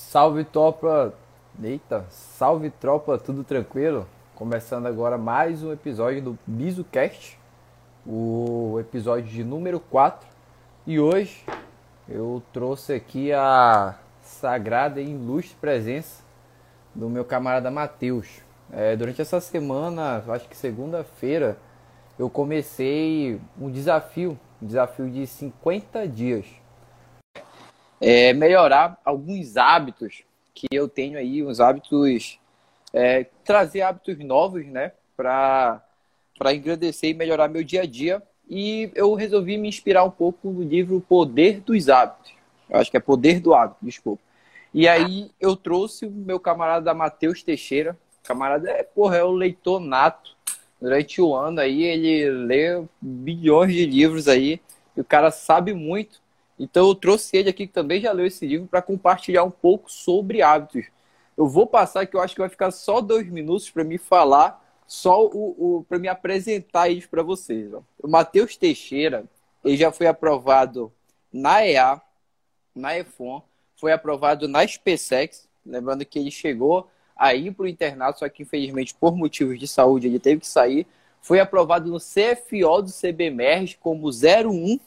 Salve tropa! Eita, salve tropa, tudo tranquilo? Começando agora mais um episódio do BizuCast, o episódio de número 4. E hoje eu trouxe aqui a sagrada e ilustre presença do meu camarada Matheus. É, durante essa semana, acho que segunda-feira, eu comecei um desafio, um desafio de 50 dias é, melhorar alguns hábitos que eu tenho aí, uns hábitos, é, trazer hábitos novos, né, para engrandecer e melhorar meu dia a dia. E eu resolvi me inspirar um pouco no livro Poder dos Hábitos. Eu acho que é Poder do Hábito, desculpa. E aí eu trouxe o meu camarada Matheus Teixeira. Camarada é, porra, é o leitor nato. Durante o ano aí ele lê bilhões de livros aí. E o cara sabe muito. Então eu trouxe ele aqui que também já leu esse livro para compartilhar um pouco sobre hábitos. Eu vou passar que eu acho que vai ficar só dois minutos para me falar, só o, o para me apresentar isso para vocês. Ó. O Matheus Teixeira, ele já foi aprovado na EA, na EFON, foi aprovado na SpaceX, lembrando que ele chegou aí para o internato, só que infelizmente por motivos de saúde ele teve que sair. Foi aprovado no CFO do CBMERS como 01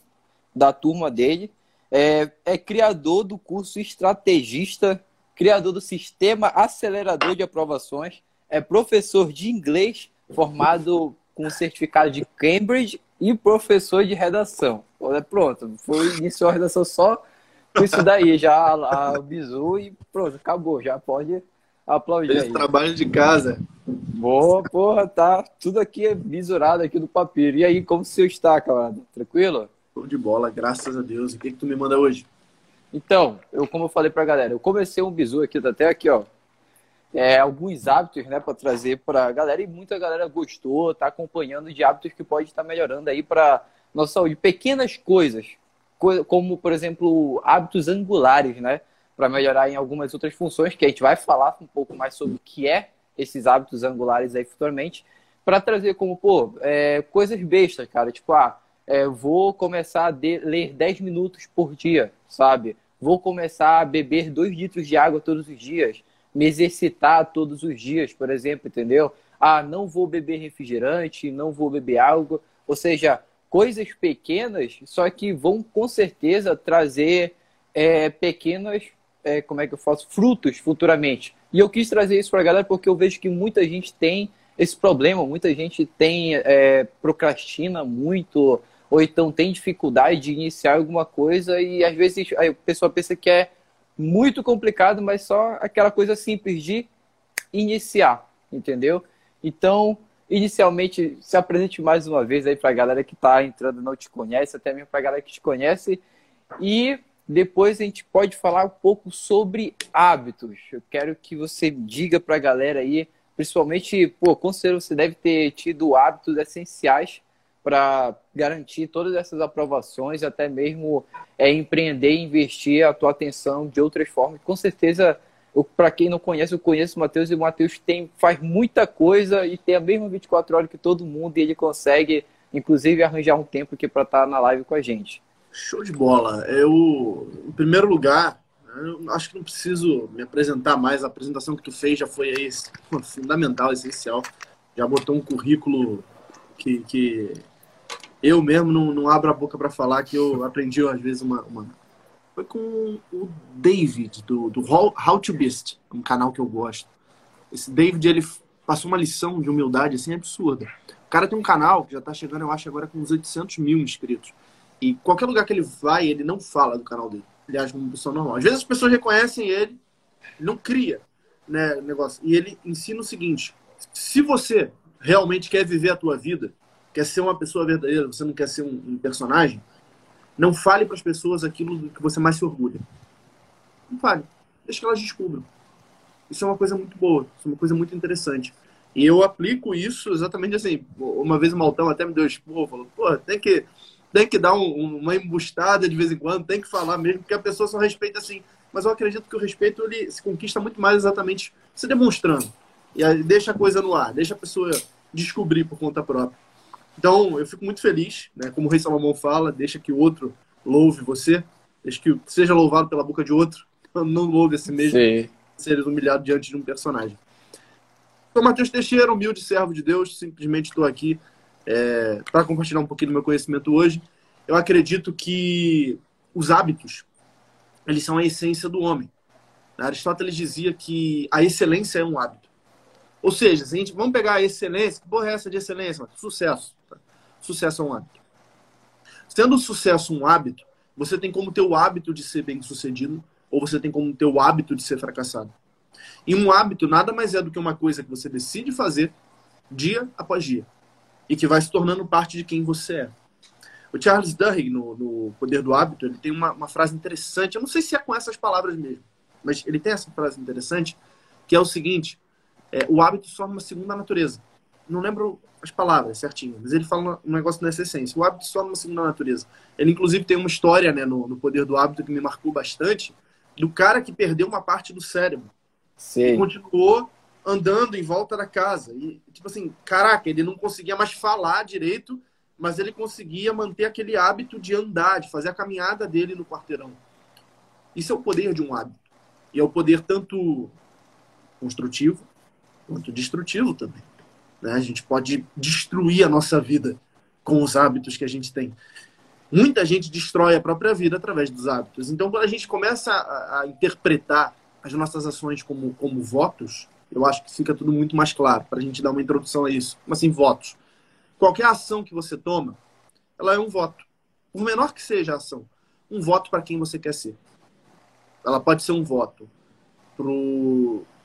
da turma dele é, é criador do curso estrategista, criador do sistema acelerador de aprovações, é professor de inglês formado com certificado de Cambridge e professor de redação. Pronto, foi iniciou a redação só com isso daí, já o bizu e pronto, acabou, já pode aplaudir. Fez trabalho de casa. Boa, porra, tá tudo aqui é visurado aqui do papiro. E aí, como você está, camarada? Tranquilo? Show de bola, graças a Deus. E o que, que tu me manda hoje? Então, eu como eu falei pra galera, eu comecei um bizu aqui, tá até aqui, ó. É, alguns hábitos, né, para trazer pra galera e muita galera gostou, tá acompanhando de hábitos que pode estar melhorando aí para nossa saúde. Pequenas coisas, como, por exemplo, hábitos angulares, né, para melhorar em algumas outras funções, que a gente vai falar um pouco mais sobre o que é esses hábitos angulares aí futuramente, para trazer como, pô, é, coisas bestas, cara, tipo, ah, é, vou começar a de, ler 10 minutos por dia, sabe? Vou começar a beber 2 litros de água todos os dias, me exercitar todos os dias, por exemplo, entendeu? Ah, não vou beber refrigerante, não vou beber água. Ou seja, coisas pequenas, só que vão com certeza trazer é, pequenas, é, como é que eu faço, frutos futuramente. E eu quis trazer isso para a galera porque eu vejo que muita gente tem esse problema, muita gente tem é, procrastina muito, ou então tem dificuldade de iniciar alguma coisa e às vezes a pessoa pensa que é muito complicado, mas só aquela coisa simples de iniciar, entendeu? Então, inicialmente, se apresente mais uma vez aí para a galera que está entrando não te conhece, até mesmo para a galera que te conhece. E depois a gente pode falar um pouco sobre hábitos. Eu quero que você diga para a galera aí, principalmente, pô, com certeza você deve ter tido hábitos essenciais para garantir todas essas aprovações, até mesmo é, empreender e investir a tua atenção de outras formas. Com certeza, para quem não conhece, eu conheço o Matheus e o Matheus tem, faz muita coisa e tem a mesma 24 horas que todo mundo e ele consegue, inclusive, arranjar um tempo aqui para estar tá na live com a gente. Show de bola. Eu, em primeiro lugar, acho que não preciso me apresentar mais. A apresentação que tu fez já foi aí fundamental, essencial. Já botou um currículo que, que eu mesmo não, não abro a boca para falar que eu aprendi às vezes uma, uma, Foi com o David, do, do How to Beast, um canal que eu gosto. Esse David, ele passou uma lição de humildade assim absurda. O cara tem um canal que já tá chegando, eu acho, agora com uns 800 mil inscritos. E qualquer lugar que ele vai, ele não fala do canal dele. Ele age como uma pessoa normal. Às vezes as pessoas reconhecem ele, não cria né, negócio. E ele ensina o seguinte: se você realmente quer viver a tua vida, quer ser uma pessoa verdadeira, você não quer ser um, um personagem, não fale para as pessoas aquilo do que você mais se orgulha. Não fale. Deixa que elas descubram. Isso é uma coisa muito boa, isso é uma coisa muito interessante. E eu aplico isso exatamente assim. Uma vez o Maltão até me deu expor, falou, pô, tem que, tem que dar um, uma embustada de vez em quando, tem que falar mesmo, porque a pessoa só respeita assim. Mas eu acredito que o respeito ele se conquista muito mais exatamente se demonstrando. E aí deixa a coisa no ar, deixa a pessoa descobrir por conta própria. Então, eu fico muito feliz, né? Como o Rei Salomão fala, deixa que o outro louve você, deixa que seja louvado pela boca de outro. não houve esse mesmo Sim. ser humilhado diante de um personagem. Sou Matheus Teixeira, humilde servo de Deus, simplesmente estou aqui é, para compartilhar um pouquinho do meu conhecimento hoje. Eu acredito que os hábitos, eles são a essência do homem. Aristóteles dizia que a excelência é um hábito. Ou seja, se a gente, vamos pegar a excelência, que porra é essa de excelência? Sucesso. Sucesso é um hábito. Sendo o sucesso um hábito, você tem como ter o hábito de ser bem sucedido ou você tem como ter o hábito de ser fracassado. E um hábito nada mais é do que uma coisa que você decide fazer dia após dia e que vai se tornando parte de quem você é. O Charles Duhigg, no, no Poder do Hábito, ele tem uma, uma, frase interessante. Eu não sei se é com essas palavras mesmo, mas ele tem essa frase interessante, que é o seguinte: é, o hábito se torna uma segunda natureza. Não lembro as palavras certinho, mas ele fala um negócio nessa essência. O hábito se torna uma segunda natureza. Ele, inclusive, tem uma história né, no, no Poder do Hábito que me marcou bastante, do cara que perdeu uma parte do cérebro. Sim. E continuou andando em volta da casa. E, tipo assim, caraca, ele não conseguia mais falar direito, mas ele conseguia manter aquele hábito de andar, de fazer a caminhada dele no quarteirão. Isso é o poder de um hábito. E é o poder tanto construtivo quanto destrutivo também. Né? A gente pode destruir a nossa vida com os hábitos que a gente tem. Muita gente destrói a própria vida através dos hábitos. Então, quando a gente começa a, a interpretar as nossas ações como, como votos, eu acho que fica tudo muito mais claro para a gente dar uma introdução a isso. Como assim, votos? Qualquer ação que você toma, ela é um voto. Por menor que seja a ação, um voto para quem você quer ser. Ela pode ser um voto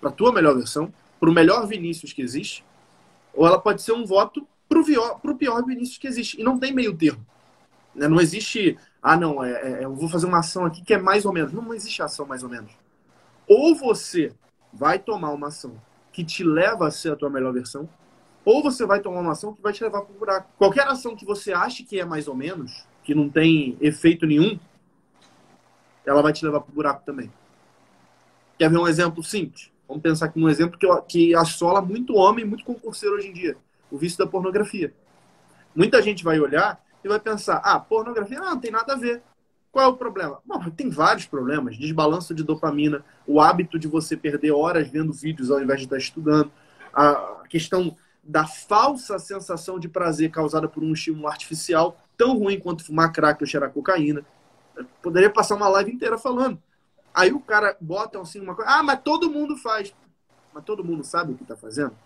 para a tua melhor versão, para o melhor Vinícius que existe, ou ela pode ser um voto para o pior Vinícius que existe. E não tem meio termo. Né? Não existe, ah, não, é, é, eu vou fazer uma ação aqui que é mais ou menos. Não, não existe ação mais ou menos. Ou você vai tomar uma ação que te leva a ser a tua melhor versão, ou você vai tomar uma ação que vai te levar para o buraco. Qualquer ação que você ache que é mais ou menos, que não tem efeito nenhum, ela vai te levar para o buraco também. Quer ver um exemplo simples? Vamos pensar aqui num exemplo que, que assola muito homem, muito concurseiro hoje em dia: o vício da pornografia. Muita gente vai olhar e vai pensar: ah, pornografia não, não tem nada a ver. Qual é o problema? Bom, tem vários problemas. Desbalanço de dopamina, o hábito de você perder horas vendo vídeos ao invés de estar estudando, a questão da falsa sensação de prazer causada por um estímulo artificial, tão ruim quanto fumar crack ou cheirar cocaína. Eu poderia passar uma live inteira falando. Aí o cara bota assim uma coisa, ah, mas todo mundo faz. Mas todo mundo sabe o que está fazendo?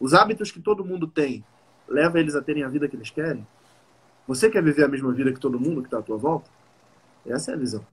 Os hábitos que todo mundo tem, leva eles a terem a vida que eles querem? Você quer viver a mesma vida que todo mundo que está à tua volta? Essa é a visão.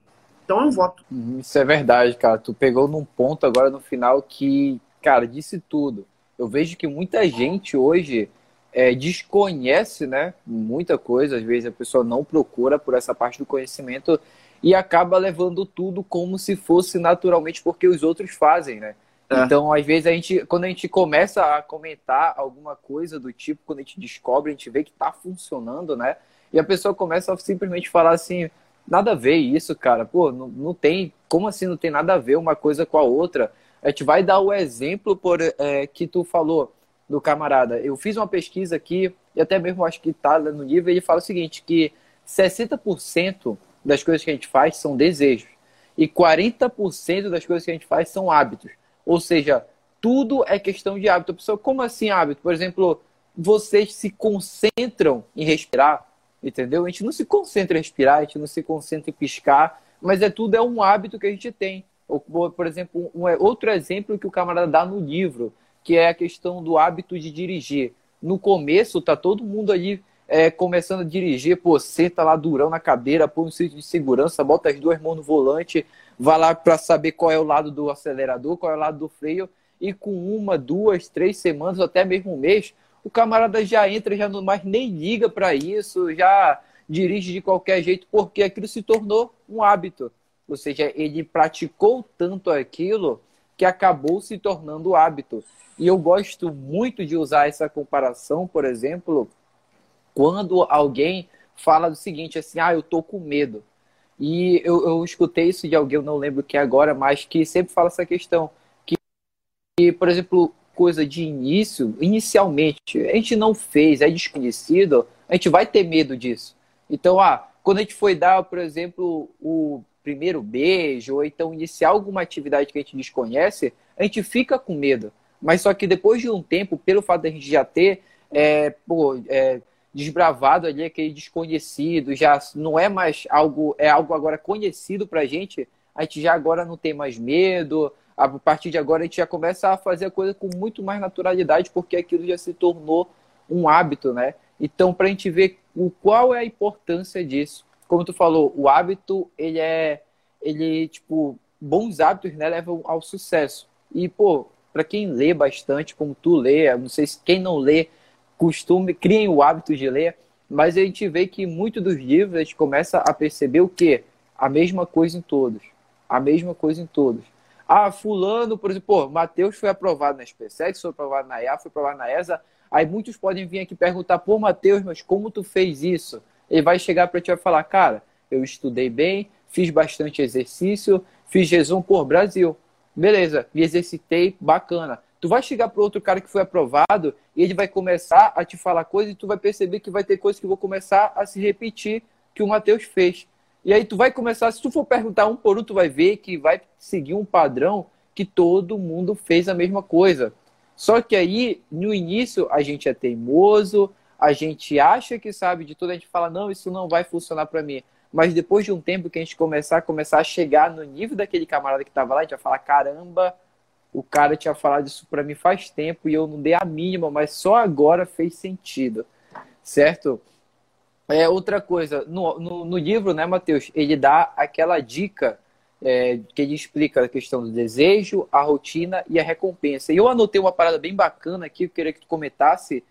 Então é um voto. Hum, isso é verdade, cara. Tu pegou num ponto agora no final que, cara, disse tudo. Eu vejo que muita gente hoje é, desconhece, né, muita coisa. Às vezes a pessoa não procura por essa parte do conhecimento e acaba levando tudo como se fosse naturalmente porque os outros fazem, né? É. Então, às vezes, a gente, quando a gente começa a comentar alguma coisa do tipo, quando a gente descobre, a gente vê que tá funcionando, né? E a pessoa começa a simplesmente falar assim: Nada a ver isso, cara. Pô, não, não tem. Como assim não tem nada a ver uma coisa com a outra? A gente vai dar o exemplo por, é, que tu falou do camarada. Eu fiz uma pesquisa aqui, e até mesmo acho que tá no livro, ele fala o seguinte: que 60% das coisas que a gente faz são desejos. E 40% das coisas que a gente faz são hábitos. Ou seja, tudo é questão de hábito. A pessoa, como assim hábito? Por exemplo, vocês se concentram em respirar entendeu? A gente não se concentra em respirar, a gente não se concentra em piscar, mas é tudo é um hábito que a gente tem. Ou, por exemplo, um, é outro exemplo que o camarada dá no livro, que é a questão do hábito de dirigir. No começo, tá todo mundo ali é, começando a dirigir, pô, senta lá durão na cadeira, põe um cinto de segurança, bota as duas mãos no volante, vai lá para saber qual é o lado do acelerador, qual é o lado do freio, e com uma, duas, três semanas, até mesmo um mês, o camarada já entra, já não mais nem liga para isso, já dirige de qualquer jeito, porque aquilo se tornou um hábito. Ou seja, ele praticou tanto aquilo que acabou se tornando hábito. E eu gosto muito de usar essa comparação, por exemplo, quando alguém fala do seguinte, assim, ah, eu tô com medo. E eu, eu escutei isso de alguém, eu não lembro quem agora, mas que sempre fala essa questão. Que, que por exemplo, coisa de início, inicialmente, a gente não fez, é desconhecido, a gente vai ter medo disso. Então, ah, quando a gente foi dar, por exemplo, o primeiro beijo, ou então iniciar alguma atividade que a gente desconhece, a gente fica com medo. Mas só que depois de um tempo, pelo fato de a gente já ter é, pô, é, desbravado ali aquele desconhecido, já não é mais algo, é algo agora conhecido pra gente, a gente já agora não tem mais medo, a partir de agora a gente já começa a fazer a coisa com muito mais naturalidade, porque aquilo já se tornou um hábito, né? Então, para a gente ver o qual é a importância disso. Como tu falou, o hábito, ele é, ele, tipo, bons hábitos, né, levam ao sucesso. E, pô, para quem lê bastante, como tu lê, não sei se quem não lê, costume, criem o hábito de ler, mas a gente vê que muitos dos livros a gente começa a perceber o quê? A mesma coisa em todos. A mesma coisa em todos. Ah, fulano, por exemplo, pô, Matheus foi aprovado na SpaceX, foi aprovado na IA, foi aprovado na ESA. Aí muitos podem vir aqui perguntar, pô, Matheus, mas como tu fez isso? Ele vai chegar para ti e falar, cara, eu estudei bem, fiz bastante exercício, fiz resumo por Brasil. Beleza, me exercitei, bacana. Tu vai chegar para outro cara que foi aprovado e ele vai começar a te falar coisas e tu vai perceber que vai ter coisas que vão começar a se repetir que o Matheus fez. E aí tu vai começar, se tu for perguntar um por um, tu vai ver que vai seguir um padrão que todo mundo fez a mesma coisa. Só que aí, no início, a gente é teimoso, a gente acha que sabe de tudo, a gente fala, não, isso não vai funcionar para mim. Mas depois de um tempo que a gente começar, começar a chegar no nível daquele camarada que estava lá, a gente vai falar, caramba, o cara tinha falado isso para mim faz tempo e eu não dei a mínima, mas só agora fez sentido, certo? É outra coisa, no, no, no livro, né, Matheus, ele dá aquela dica é, que ele explica a questão do desejo, a rotina e a recompensa. E eu anotei uma parada bem bacana aqui, eu queria que tu comentasse,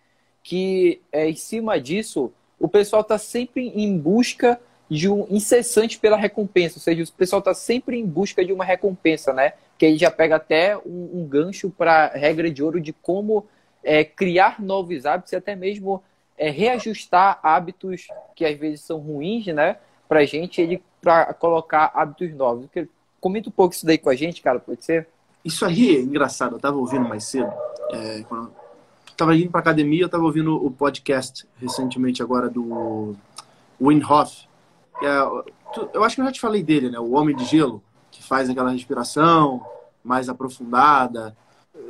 que é, em cima disso, o pessoal está sempre em busca de um incessante pela recompensa, ou seja, o pessoal está sempre em busca de uma recompensa, né? Que aí já pega até um, um gancho para regra de ouro de como é, criar novos hábitos e até mesmo é, reajustar hábitos que às vezes são ruins, né? Para gente, ele para colocar hábitos novos. Comenta um pouco isso daí com a gente, cara, pode ser? Isso aí é engraçado. Eu tava ouvindo mais cedo, é, quando eu tava indo para academia, eu tava ouvindo o podcast recentemente agora do Wim Hof, é, eu acho que eu já te falei dele, né? O Homem de Gelo, que faz aquela respiração mais aprofundada.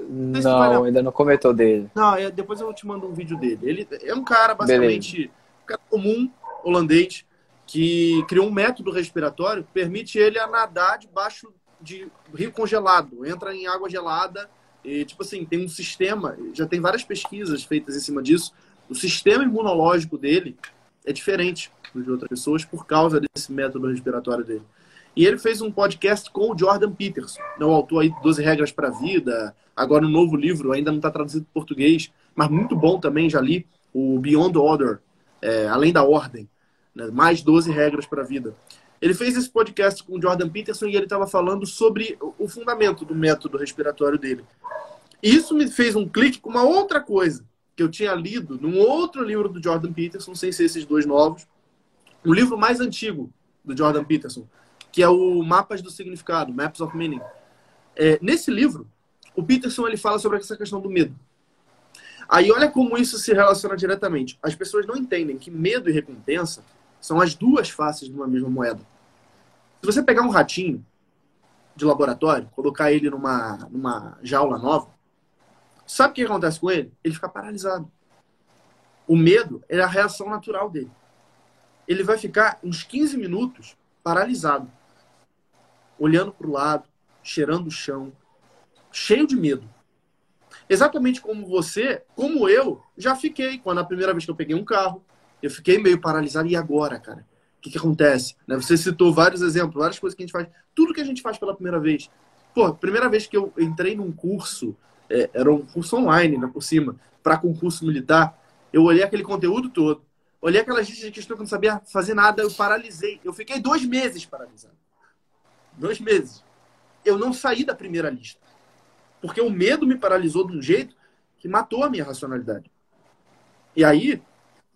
Não, não ainda não comentou dele. Não, é, depois eu te mando um vídeo dele. Ele é um cara, basicamente, um cara comum, holandês, que criou um método respiratório que permite ele a nadar debaixo de rio congelado. Entra em água gelada e, tipo assim, tem um sistema, já tem várias pesquisas feitas em cima disso. O sistema imunológico dele é diferente de outras pessoas por causa desse método respiratório dele. E ele fez um podcast com o Jordan Peterson, o autor aí de 12 Regras para a Vida, agora um novo livro, ainda não está traduzido para português, mas muito bom também, já li, o Beyond Order, é, Além da Ordem, né, mais 12 Regras para a Vida. Ele fez esse podcast com o Jordan Peterson e ele estava falando sobre o fundamento do método respiratório dele. Isso me fez um clique com uma outra coisa que eu tinha lido num outro livro do Jordan Peterson, sem ser esses dois novos, o livro mais antigo do Jordan Peterson, que é o Mapas do Significado, Maps of Meaning. É, nesse livro, o Peterson ele fala sobre essa questão do medo. Aí olha como isso se relaciona diretamente. As pessoas não entendem que medo e recompensa são as duas faces de uma mesma moeda. Se você pegar um ratinho de laboratório, colocar ele numa, numa jaula nova, sabe o que acontece com ele? Ele fica paralisado. O medo é a reação natural dele ele vai ficar uns 15 minutos paralisado, olhando para o lado, cheirando o chão, cheio de medo. Exatamente como você, como eu, já fiquei. Quando a primeira vez que eu peguei um carro, eu fiquei meio paralisado. E agora, cara? O que, que acontece? Né? Você citou vários exemplos, várias coisas que a gente faz. Tudo que a gente faz pela primeira vez. Pô, primeira vez que eu entrei num curso, é, era um curso online, né, por cima, para concurso militar, eu olhei aquele conteúdo todo Olhei aquelas listas de questão que não sabia fazer nada, eu paralisei. Eu fiquei dois meses paralisado. Dois meses. Eu não saí da primeira lista. Porque o medo me paralisou de um jeito que matou a minha racionalidade. E aí,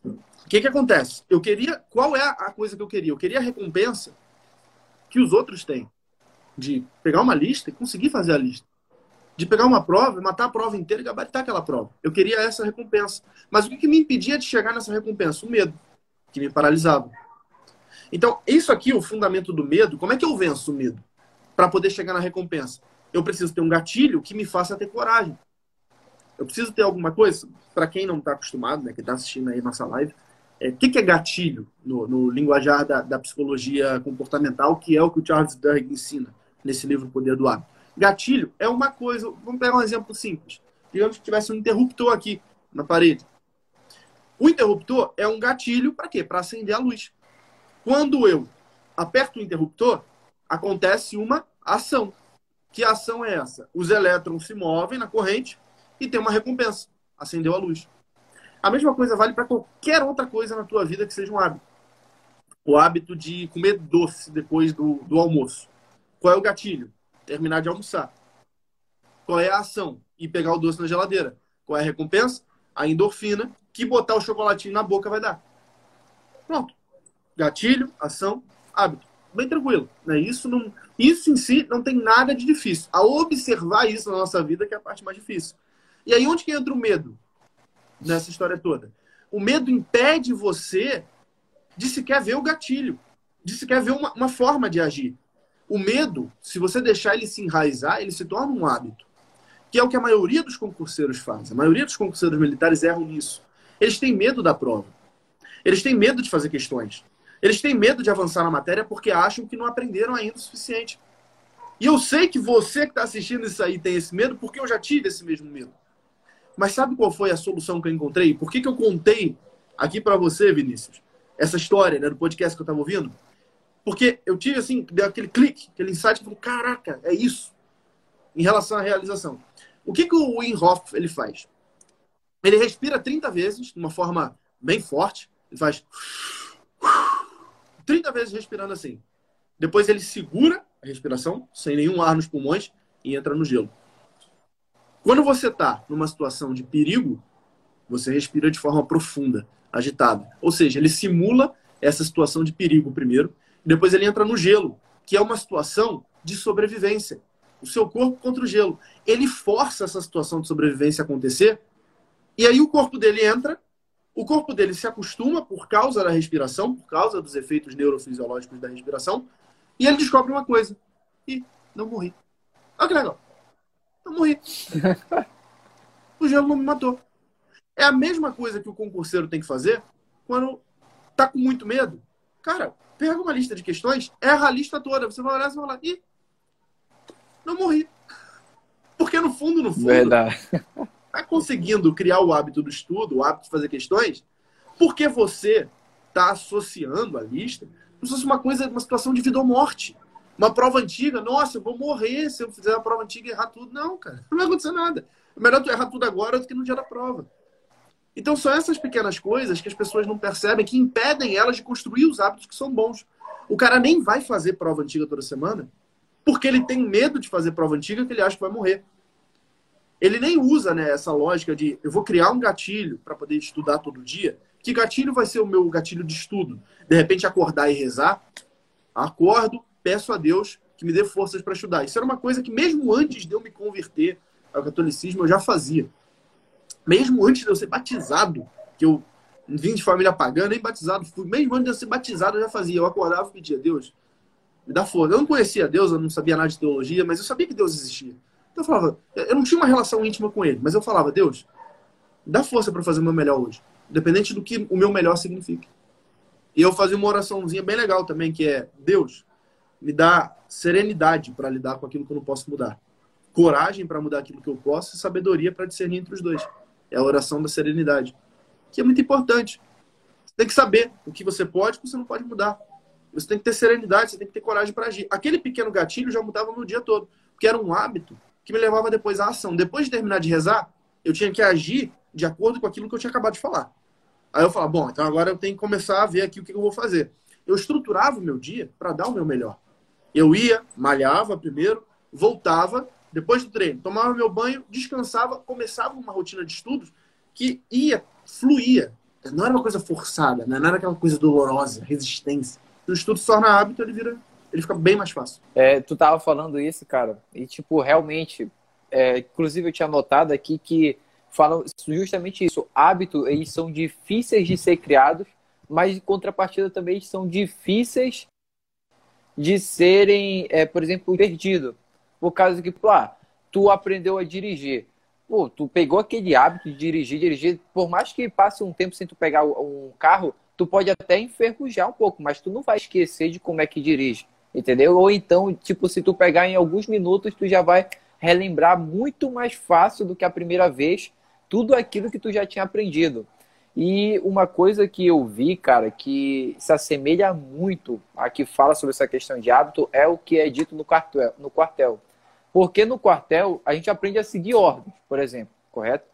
o que, que acontece? Eu queria. Qual é a coisa que eu queria? Eu queria a recompensa que os outros têm. De pegar uma lista e conseguir fazer a lista de pegar uma prova, matar a prova inteira e gabaritar aquela prova. Eu queria essa recompensa. Mas o que, me impedia de chegar nessa recompensa? O medo, que me paralisava. Então, isso aqui, o fundamento do medo, como é que eu venço o medo? Para poder chegar na recompensa. Eu preciso ter um gatilho que me faça ter coragem. Eu preciso ter alguma coisa, para quem não está acostumado, né, que está assistindo aí nossa live, o é, que, que, é gatilho no, no linguajar da, da, psicologia comportamental, que é o que o Charles Duhigg ensina nesse livro Poder do Hábito? Gatilho é uma coisa, vamos pegar um exemplo simples. Digamos que tivesse um interruptor aqui na parede. O interruptor é um gatilho para quê? Para acender a luz. Quando eu aperto o interruptor, acontece uma ação. Que ação é essa? Os elétrons se movem na corrente e tem uma recompensa. Acendeu a luz. A mesma coisa vale para qualquer outra coisa na tua vida que seja um hábito. O hábito de comer doce depois do, do almoço. Qual é o gatilho? Terminar de almoçar. Qual é a ação? Ir pegar o doce na geladeira. Qual é a recompensa? A endorfina que botar o chocolatinho na boca vai dar. Pronto. Gatilho, ação, hábito. Bem tranquilo. Né? Isso, não, isso em si não tem nada de difícil. A observar isso na nossa vida que é a parte mais difícil. E aí onde que entra o medo nessa história toda? O medo impede você de sequer ver o gatilho, de sequer ver uma, uma forma de agir. O medo, se você deixar ele se enraizar, ele se torna um hábito. Que é o que a maioria dos concurseiros faz. A maioria dos concurseiros militares erram nisso. Eles têm medo da prova. Eles têm medo de fazer questões. Eles têm medo de avançar na matéria porque acham que não aprenderam ainda o suficiente. E eu sei que você que está assistindo isso aí tem esse medo porque eu já tive esse mesmo medo. Mas sabe qual foi a solução que eu encontrei? Por que, que eu contei aqui para você, Vinícius, essa história né, do podcast que eu estava ouvindo? Porque eu tive assim, deu aquele clique, aquele insight, falei, caraca, é isso. Em relação à realização. O que, que o Wim Hof ele faz? Ele respira 30 vezes, de uma forma bem forte. Ele faz 30 vezes respirando assim. Depois ele segura a respiração, sem nenhum ar nos pulmões, e entra no gelo. Quando você está numa situação de perigo, você respira de forma profunda, agitada. Ou seja, ele simula essa situação de perigo primeiro, depois ele entra no gelo, que é uma situação de sobrevivência. O seu corpo contra o gelo. Ele força essa situação de sobrevivência acontecer e aí o corpo dele entra, o corpo dele se acostuma por causa da respiração, por causa dos efeitos neurofisiológicos da respiração, e ele descobre uma coisa. E não morri. Olha que legal. Não morri. o gelo não me matou. É a mesma coisa que o concurseiro tem que fazer quando tá com muito medo. Cara, pega uma lista de questões, erra a lista toda. Você vai olhar e vai falar, ih, não morri. Porque no fundo, no fundo, Verdade está conseguindo criar o hábito do estudo, o hábito de fazer questões, porque você está associando a lista como se fosse uma coisa, uma situação de vida ou morte. Uma prova antiga, nossa, eu vou morrer se eu fizer a prova antiga e errar tudo. Não, cara, não vai acontecer nada. É melhor tu errar tudo agora do que no dia da prova. Então, são essas pequenas coisas que as pessoas não percebem, que impedem elas de construir os hábitos que são bons. O cara nem vai fazer prova antiga toda semana, porque ele tem medo de fazer prova antiga que ele acha que vai morrer ele nem usa né, essa lógica de eu vou criar um gatilho para poder estudar todo dia. Que gatilho vai ser o meu gatilho de estudo? De repente acordar e rezar? Acordo, peço a Deus que me dê forças para estudar. Isso era uma coisa que mesmo antes de eu me converter ao catolicismo eu já fazia. Mesmo antes de eu ser batizado, que eu vim de família pagã, nem batizado fui, mesmo antes de eu ser batizado eu já fazia. Eu acordava e pedia, Deus, me dá força. Eu não conhecia Deus, eu não sabia nada de teologia, mas eu sabia que Deus existia. Eu falava, eu não tinha uma relação íntima com ele, mas eu falava, Deus, dá força para fazer o meu melhor hoje, independente do que o meu melhor signifique. E eu fazia uma oraçãozinha bem legal também, que é, Deus, me dá serenidade para lidar com aquilo que eu não posso mudar. Coragem para mudar aquilo que eu posso e sabedoria para discernir entre os dois. É a oração da serenidade, que é muito importante. Você tem que saber o que você pode e o que você não pode mudar. Você tem que ter serenidade, você tem que ter coragem para agir. Aquele pequeno gatilho já mudava no dia todo, porque era um hábito que me levava depois à ação. Depois de terminar de rezar, eu tinha que agir de acordo com aquilo que eu tinha acabado de falar. Aí eu falava, bom, então agora eu tenho que começar a ver aqui o que eu vou fazer. Eu estruturava o meu dia para dar o meu melhor. Eu ia, malhava primeiro, voltava, depois do treino, tomava meu banho, descansava, começava uma rotina de estudos que ia, fluía. Não era uma coisa forçada, né? não era aquela coisa dolorosa, resistência. O estudo se torna hábito, ele vira ele fica bem mais fácil. É, tu tava falando isso, cara, e tipo, realmente, é, inclusive eu tinha notado aqui que falam justamente isso, hábitos, eles são difíceis de ser criados, mas em contrapartida também são difíceis de serem, é, por exemplo, perdidos. Por causa que, pô, ah, tu aprendeu a dirigir. Pô, tu pegou aquele hábito de dirigir, dirigir, por mais que passe um tempo sem tu pegar um carro, tu pode até enferrujar um pouco, mas tu não vai esquecer de como é que dirige, entendeu? Ou então, tipo, se tu pegar em alguns minutos, tu já vai relembrar muito mais fácil do que a primeira vez tudo aquilo que tu já tinha aprendido. E uma coisa que eu vi, cara, que se assemelha muito a que fala sobre essa questão de hábito é o que é dito no quartel. No quartel. Porque no quartel a gente aprende a seguir ordens, por exemplo, correto?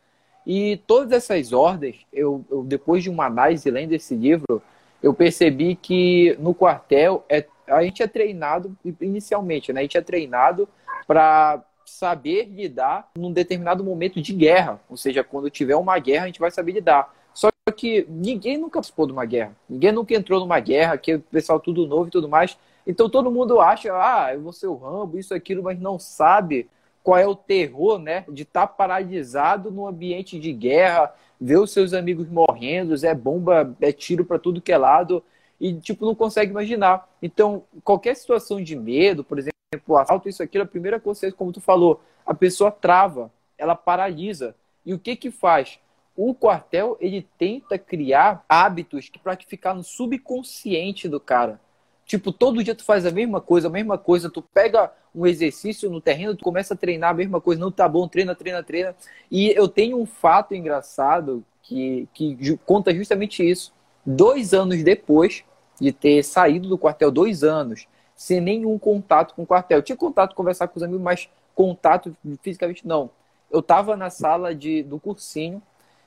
E todas essas ordens, eu, eu depois de uma análise lendo esse livro, eu percebi que no quartel é, a gente é treinado inicialmente, né? A gente é treinado para saber lidar num determinado momento de guerra, ou seja, quando tiver uma guerra a gente vai saber lidar. Só que ninguém nunca participou de uma guerra, ninguém nunca entrou numa guerra, que o pessoal tudo novo e tudo mais. Então todo mundo acha, ah, eu vou ser o Rambo, isso, aquilo, mas não sabe qual é o terror, né, de estar tá paralisado num ambiente de guerra, ver os seus amigos morrendo, é bomba, é tiro para tudo que é lado, e, tipo, não consegue imaginar. Então, qualquer situação de medo, por exemplo, assalto, isso, aquilo, a primeira coisa, como tu falou, a pessoa trava, ela paralisa. E o que que faz? O quartel, ele tenta criar hábitos que para ficar no subconsciente do cara. Tipo, todo dia tu faz a mesma coisa, a mesma coisa, tu pega um exercício no terreno, tu começa a treinar a mesma coisa, não tá bom, treina, treina, treina. E eu tenho um fato engraçado que, que conta justamente isso. Dois anos depois de ter saído do quartel, dois anos, sem nenhum contato com o quartel. Eu tinha contato, conversar com os amigos, mas contato fisicamente não. Eu tava na sala de, do cursinho,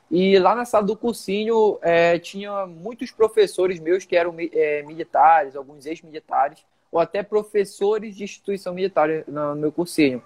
e lá na sala do cursinho é, tinha muitos professores meus que eram é, militares, alguns ex-militares, ou até professores de instituição militar no, meu cursinho.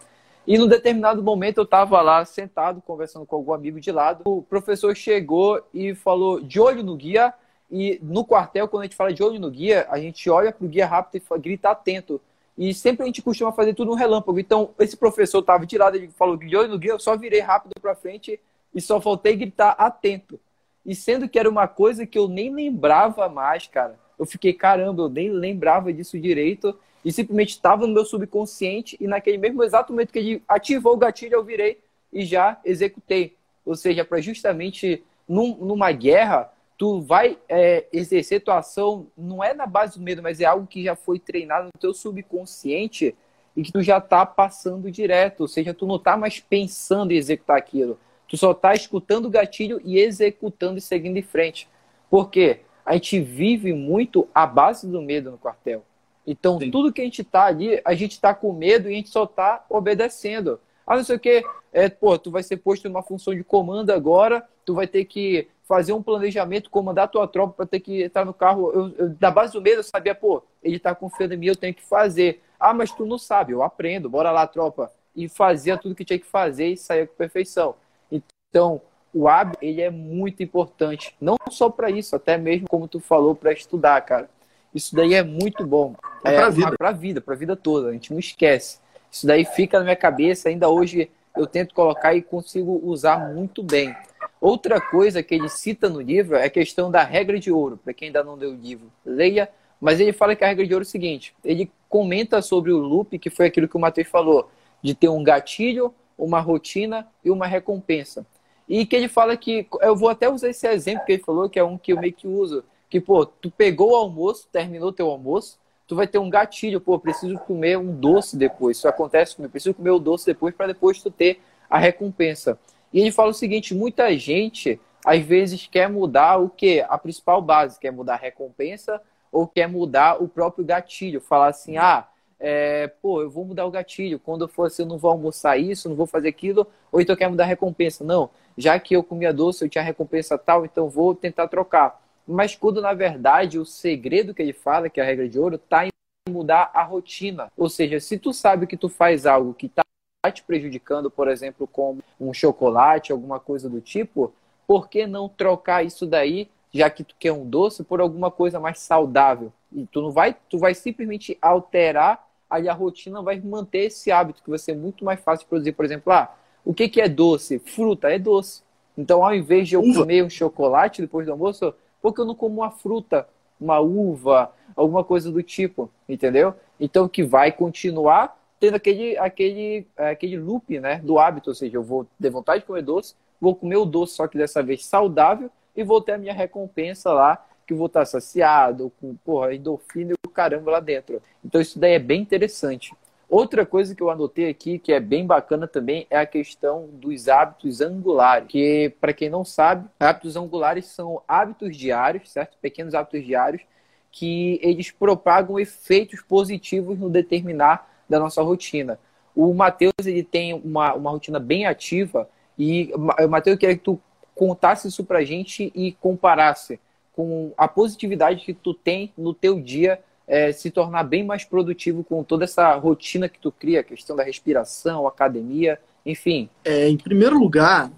E num determinado momento eu estava lá sentado, conversando com algum amigo de lado. O professor chegou e falou de olho no guia. E no quartel, quando a gente fala de olho no guia, a gente olha para o guia rápido e grita atento. E sempre a gente costuma fazer tudo no relâmpago. Então, esse professor estava de lado, ele falou de olho no guia, eu só virei rápido para frente e só faltei gritar atento. E sendo que era uma coisa que eu nem lembrava mais, cara. Eu fiquei, caramba, eu nem lembrava disso direito. E simplesmente estava no meu subconsciente. E naquele mesmo exato momento que ele ativou o gatilho, eu virei e já executei. Ou seja, para justamente num, numa guerra, tu vai é, exercer tua ação, não é na base do medo, mas é algo que já foi treinado no teu subconsciente e que tu já está passando direto. Ou seja, tu não está mais pensando em executar aquilo Tu só está escutando o gatilho e executando e seguindo em frente. Por quê? A gente vive muito à base do medo no quartel. Então, Sim. tudo que a gente está ali, a gente está com medo e a gente só está obedecendo. Ah, não sei o quê. É, pô, tu vai ser posto numa função de comando agora, tu vai ter que fazer um planejamento, comandar a tua tropa para ter que entrar no carro. Eu, eu, da base do medo, eu sabia, pô, ele está confiando em mim, eu tenho que fazer. Ah, mas tu não sabe, eu aprendo, bora lá, tropa. E fazia tudo que tinha que fazer e saía com perfeição. Então, o hábito ele é muito importante, não só para isso, até mesmo como tu falou para estudar, cara. Isso daí é muito bom. É, é para vida, para vida, para vida toda. A gente não esquece. Isso daí fica na minha cabeça. Ainda hoje eu tento colocar e consigo usar muito bem. Outra coisa que ele cita no livro é a questão da regra de ouro. Para quem ainda não leu o livro, leia. Mas ele fala que a regra de ouro é o seguinte: ele comenta sobre o loop, que foi aquilo que o Matheus falou, de ter um gatilho, uma rotina e uma recompensa. E que ele fala que, eu vou até usar esse exemplo que ele falou, que é um que eu meio que uso, que, pô, tu pegou o almoço, terminou teu almoço, tu vai ter um gatilho, pô, preciso comer um doce depois. Isso acontece comigo, preciso comer o doce depois para depois tu ter a recompensa. E ele fala o seguinte, muita gente às vezes quer mudar o que? A principal base, quer mudar a recompensa ou quer mudar o próprio gatilho. Falar assim, ah, é, pô, eu vou mudar o gatilho. Quando eu for assim, eu não vou almoçar isso, não vou fazer aquilo, ou então quer mudar a recompensa. Não, já que eu comia doce, eu tinha recompensa tal, então vou tentar trocar. Mas quando na verdade o segredo que ele fala, que é a regra de ouro, está em mudar a rotina. Ou seja, se tu sabe que tu faz algo que está te prejudicando, por exemplo, como um chocolate, alguma coisa do tipo, por que não trocar isso daí, já que tu quer um doce, por alguma coisa mais saudável? E tu não vai, tu vai simplesmente alterar aí a rotina vai manter esse hábito que vai ser muito mais fácil de produzir. Por exemplo, ah, o que, que é doce? Fruta é doce. Então, ao invés de eu Uva. comer um chocolate depois do almoço, porque eu não como uma fruta, uma uva, alguma coisa do tipo, entendeu? Então que vai continuar tendo aquele, aquele, aquele loop né, do hábito, ou seja, eu vou ter vontade de comer doce, vou comer o doce, só que dessa vez saudável, e vou ter a minha recompensa lá, que vou estar saciado, com porra, endorfina e o caramba lá dentro. Então isso daí é bem interessante. Outra coisa que eu anotei aqui, que é bem bacana também, é a questão dos hábitos angulares. Que, para quem não sabe, hábitos angulares são hábitos diários, certo? Pequenos hábitos diários, que eles propagam efeitos positivos no determinar da nossa rotina. O Matheus ele tem uma, uma rotina bem ativa e, Matheus, eu queria que tu contasse isso pra gente e comparasse com a positividade que tu tem no teu dia é, se tornar bem mais produtivo com toda essa rotina que tu cria, a questão da respiração, academia, enfim. É, em primeiro lugar,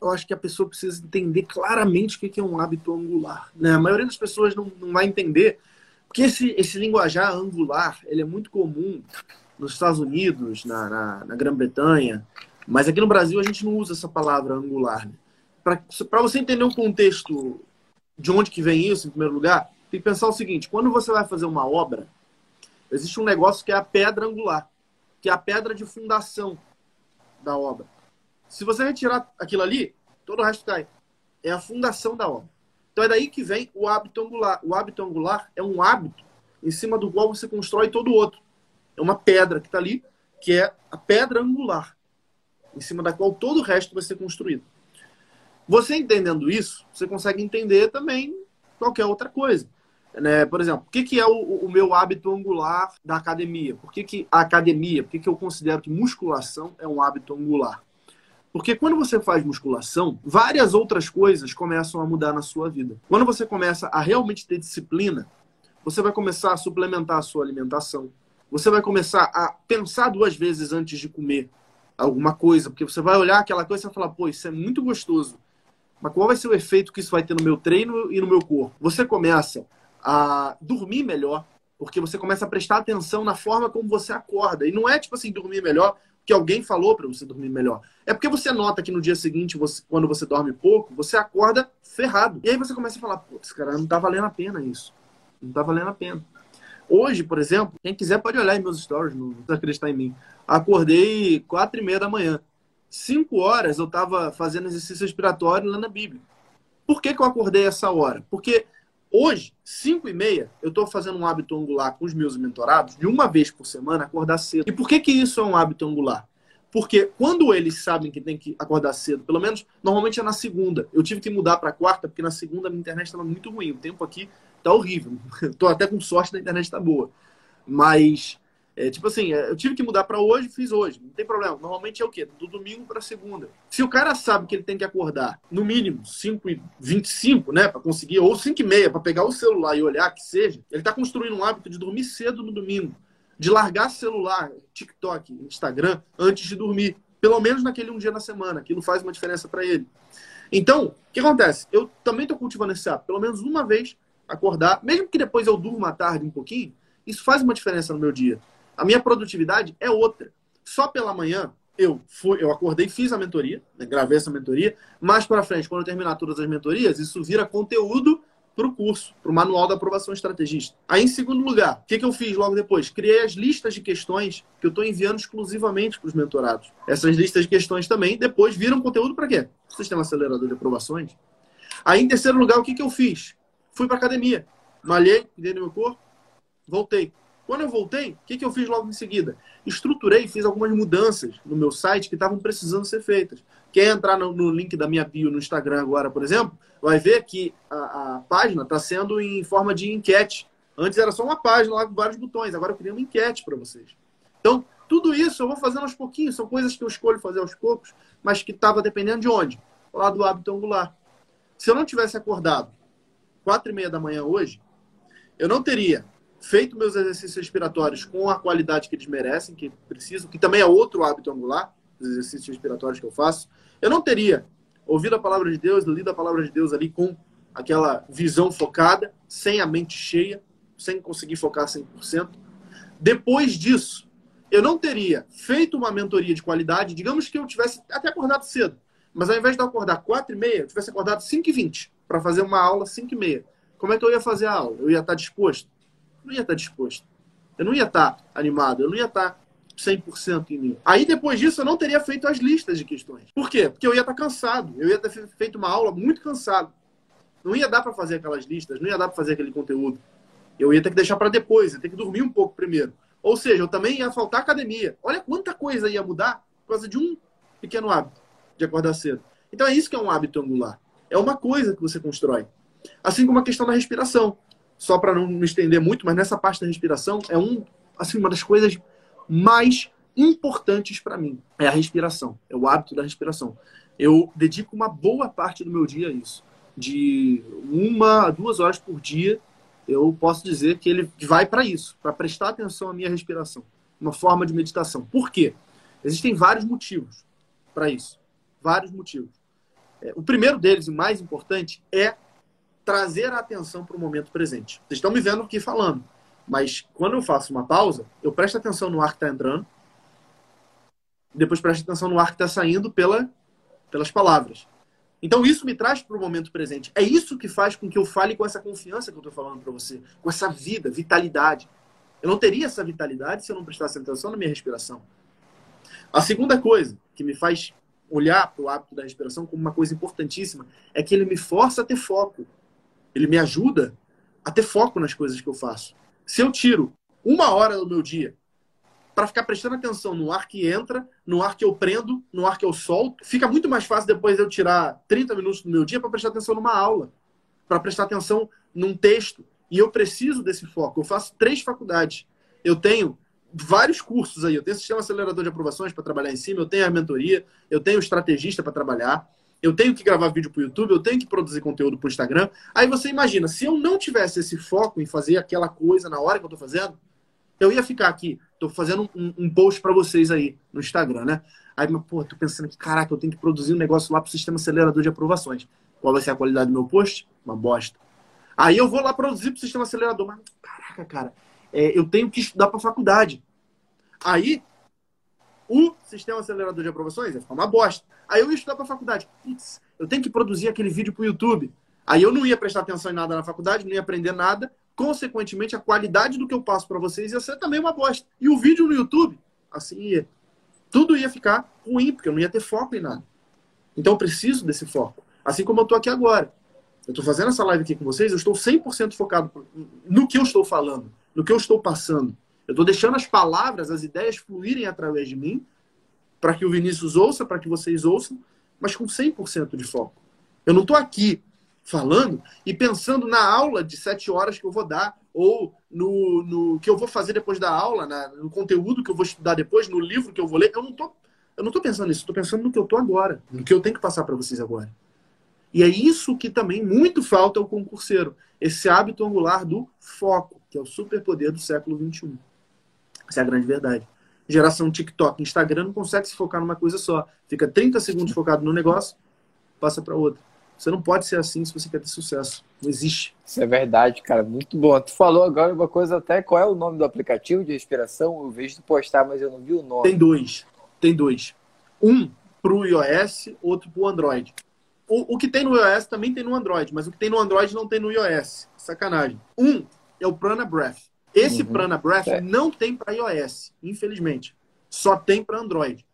eu acho que a pessoa precisa entender claramente o que é um hábito angular. Né? A maioria das pessoas não, não vai entender, porque esse, esse linguajar angular ele é muito comum nos Estados Unidos, na, na, na Grã-Bretanha, mas aqui no Brasil a gente não usa essa palavra angular. Né? Para você entender o contexto de onde que vem isso, em primeiro lugar, tem que pensar o seguinte: quando você vai fazer uma obra, existe um negócio que é a pedra angular, que é a pedra de fundação da obra. Se você retirar aquilo ali, todo o resto cai. É a fundação da obra. Então é daí que vem o hábito angular. O hábito angular é um hábito em cima do qual você constrói todo o outro. É uma pedra que está ali, que é a pedra angular em cima da qual todo o resto vai ser construído. Você entendendo isso, você consegue entender também qualquer outra coisa. Né? Por exemplo, o que, que é o, o, meu hábito angular da academia? Por que, que a academia, por que, que eu considero que musculação é um hábito angular? Porque quando você faz musculação, várias outras coisas começam a mudar na sua vida. Quando você começa a realmente ter disciplina, você vai começar a suplementar a sua alimentação. Você vai começar a pensar duas vezes antes de comer alguma coisa, porque você vai olhar aquela coisa e vai falar, pô, isso é muito gostoso. Mas qual vai ser o efeito que isso vai ter no meu treino e no meu corpo? Você começa a dormir melhor, porque você começa a prestar atenção na forma como você acorda. E não é tipo assim, dormir melhor que alguém falou para você dormir melhor. É porque você nota que no dia seguinte, você, quando você dorme pouco, você acorda ferrado. E aí você começa a falar, putz, cara, não tá valendo a pena isso. Não tá valendo a pena. Hoje, por exemplo, quem quiser pode olhar em meus stories, não precisa acreditar em mim. Acordei quatro e meia da manhã. Cinco horas eu estava fazendo exercício respiratório lá na Bíblia. Por que, que eu acordei essa hora? Porque hoje, cinco e meia, eu estou fazendo um hábito angular com os meus mentorados de uma vez por semana acordar cedo. E por que, que isso é um hábito angular? Porque quando eles sabem que tem que acordar cedo, pelo menos normalmente é na segunda. Eu tive que mudar para quarta porque na segunda a minha internet estava muito ruim. O tempo aqui tá horrível. Estou até com sorte da internet tá boa. Mas é, tipo assim, é, eu tive que mudar para hoje, fiz hoje. Não tem problema. Normalmente é o quê? Do domingo para segunda. Se o cara sabe que ele tem que acordar no mínimo 5 e 25, né, para conseguir, ou 5 e meia, para pegar o celular e olhar que seja, ele está construindo um hábito de dormir cedo no domingo, de largar celular, TikTok, Instagram antes de dormir, pelo menos naquele um dia na semana. Aquilo faz uma diferença para ele. Então, o que acontece? Eu também estou cultivando esse hábito, pelo menos uma vez acordar, mesmo que depois eu durma à tarde um pouquinho, isso faz uma diferença no meu dia. A minha produtividade é outra. Só pela manhã eu fui, eu acordei, fiz a mentoria, né, gravei essa mentoria. Mais para frente, quando eu terminar todas as mentorias, isso vira conteúdo para o curso, para o manual da aprovação estrategista. Aí, em segundo lugar, o que, que eu fiz logo depois? Criei as listas de questões que eu estou enviando exclusivamente para os mentorados. Essas listas de questões também depois viram conteúdo para quê? Um acelerador de aprovações. Aí, em terceiro lugar, o que, que eu fiz? Fui para academia, malhei, cuidei do meu corpo, voltei. Quando eu voltei, o que, que eu fiz logo em seguida? Estruturei, fiz algumas mudanças no meu site que estavam precisando ser feitas. Quer entrar no, no, link da minha bio no Instagram agora, por exemplo, vai ver que a, a página está sendo em forma de enquete. Antes era só uma página lá com vários botões, agora eu criei uma enquete para vocês. Então, tudo isso eu vou fazendo aos pouquinhos, são coisas que eu escolho fazer aos poucos, mas que estava dependendo de onde? Lá do hábito angular. Se eu não tivesse acordado quatro e meia da manhã hoje, eu não teria feito meus exercícios respiratórios com a qualidade que eles merecem, que precisam, que também é outro hábito angular, os exercícios respiratórios que eu faço, eu não teria ouvido a palavra de Deus, lido a palavra de Deus ali com aquela visão focada, sem a mente cheia, sem conseguir focar 100%. Depois disso, eu não teria feito uma mentoria de qualidade, digamos que eu tivesse até acordado cedo, Mas ao invés de acordar 4 e meia, eu tivesse acordado 5 e 20 para fazer uma aula 5 e meia. Como é que eu ia fazer a aula? Eu ia estar disposto? Eu não ia estar disposto. Eu não ia estar animado, eu não ia estar 100% em mim. Aí depois disso eu não teria feito as listas de questões. Por quê? Porque eu ia estar cansado. Eu ia ter feito uma aula muito cansado. Não ia dar para fazer aquelas listas, não ia dar para fazer aquele conteúdo. Eu ia ter que deixar para depois, ia ter que dormir um pouco primeiro. Ou seja, eu também ia faltar academia. Olha quanta coisa ia mudar por causa de um pequeno hábito de acordar cedo. Então é isso que é um hábito angular. É uma coisa que você constrói. Assim como a questão da respiração. Só para não me estender muito, mas nessa parte da respiração é um, assim, uma das coisas mais importantes para mim. É a respiração. É o hábito da respiração. Eu dedico uma boa parte do meu dia a isso. De uma a duas horas por dia, eu posso dizer que ele vai para isso, para prestar atenção à minha respiração. Uma forma de meditação. Por quê? Existem vários motivos para isso. Vários motivos. O primeiro deles, e mais importante, é trazer a atenção para o momento presente. Vocês estão me vendo aqui falando, mas quando eu faço uma pausa, eu presto atenção no ar que está entrando, depois presto atenção no ar que está saindo pela, pelas palavras. Então isso me traz para o momento presente. É isso que faz com que eu fale com essa confiança que eu estou falando para você, com essa vida, vitalidade. Eu não teria essa vitalidade se eu não prestasse atenção na minha respiração. A segunda coisa que me faz olhar para o hábito da respiração como uma coisa importantíssima é que ele me força a ter foco. Ele me ajuda a ter foco nas coisas que eu faço. Se eu tiro uma hora do meu dia para ficar prestando atenção no ar que entra, no ar que eu prendo, no ar que eu solto, fica muito mais fácil depois eu tirar 30 minutos do meu dia para prestar atenção numa aula, para prestar atenção num texto. E eu preciso desse foco. Eu faço três faculdades. Eu tenho vários cursos aí. Eu tenho sistema acelerador de aprovações para trabalhar em cima, eu tenho a mentoria, eu tenho estrategista para trabalhar, eu tenho que gravar vídeo para o YouTube, eu tenho que produzir conteúdo para o Instagram. Aí você imagina, se eu não tivesse esse foco em fazer aquela coisa na hora que eu estou fazendo, eu ia ficar aqui, estou fazendo um, um post para vocês aí no Instagram, né? Aí, pô, tô pensando que, caraca, eu tenho que produzir um negócio lá para o sistema acelerador de aprovações. Qual vai ser a qualidade do meu post? Uma bosta. Aí eu vou lá produzir para o sistema acelerador. Mas, caraca, cara, é, eu tenho que estudar para a faculdade. Aí, o sistema acelerador de aprovações ia ficar uma bosta. Aí eu ia estudar para a faculdade. Putz, eu tenho que produzir aquele vídeo para o YouTube. Aí eu não ia prestar atenção em nada na faculdade, não ia aprender nada. Consequentemente, a qualidade do que eu passo para vocês ia ser também uma bosta. E o vídeo no YouTube, assim ia. Tudo ia ficar ruim, porque eu não ia ter foco em nada. Então eu preciso desse foco. Assim como eu estou aqui agora. Eu estou fazendo essa live aqui com vocês, eu estou 100% focado no que eu estou falando no que eu estou passando. Eu estou deixando as palavras, as ideias fluírem através de mim, para que o Vinícius ouça, para que vocês ouçam, mas com 100% de foco. Eu não estou aqui falando e pensando na aula de sete horas que eu vou dar, ou no, no que eu vou fazer depois da aula, na, no conteúdo que eu vou estudar depois, no livro que eu vou ler. Eu não estou pensando nisso, estou pensando no que eu estou agora, no que eu tenho que passar para vocês agora. E é isso que também muito falta ao concurseiro, esse hábito angular do foco que é o superpoder do século XXI. Essa é a grande verdade. Geração TikTok, Instagram não consegue se focar numa coisa só. Fica 30 segundos focado no negócio, passa para outra. Você não pode ser assim se você quer ter sucesso. Não existe. Isso é verdade, cara. Muito bom. Tu falou agora uma coisa até. Qual é o nome do aplicativo de respiração? Eu vejo tu postar, mas eu não vi o nome. Tem dois. Tem dois. Um para o iOS, outro para o Android. O, o que tem no iOS também tem no Android, mas o que tem no Android não tem no iOS. Sacanagem. Um é o Prana Breath. Esse uhum. Prana Breath é. não tem para iOS, infelizmente. Só tem para Android.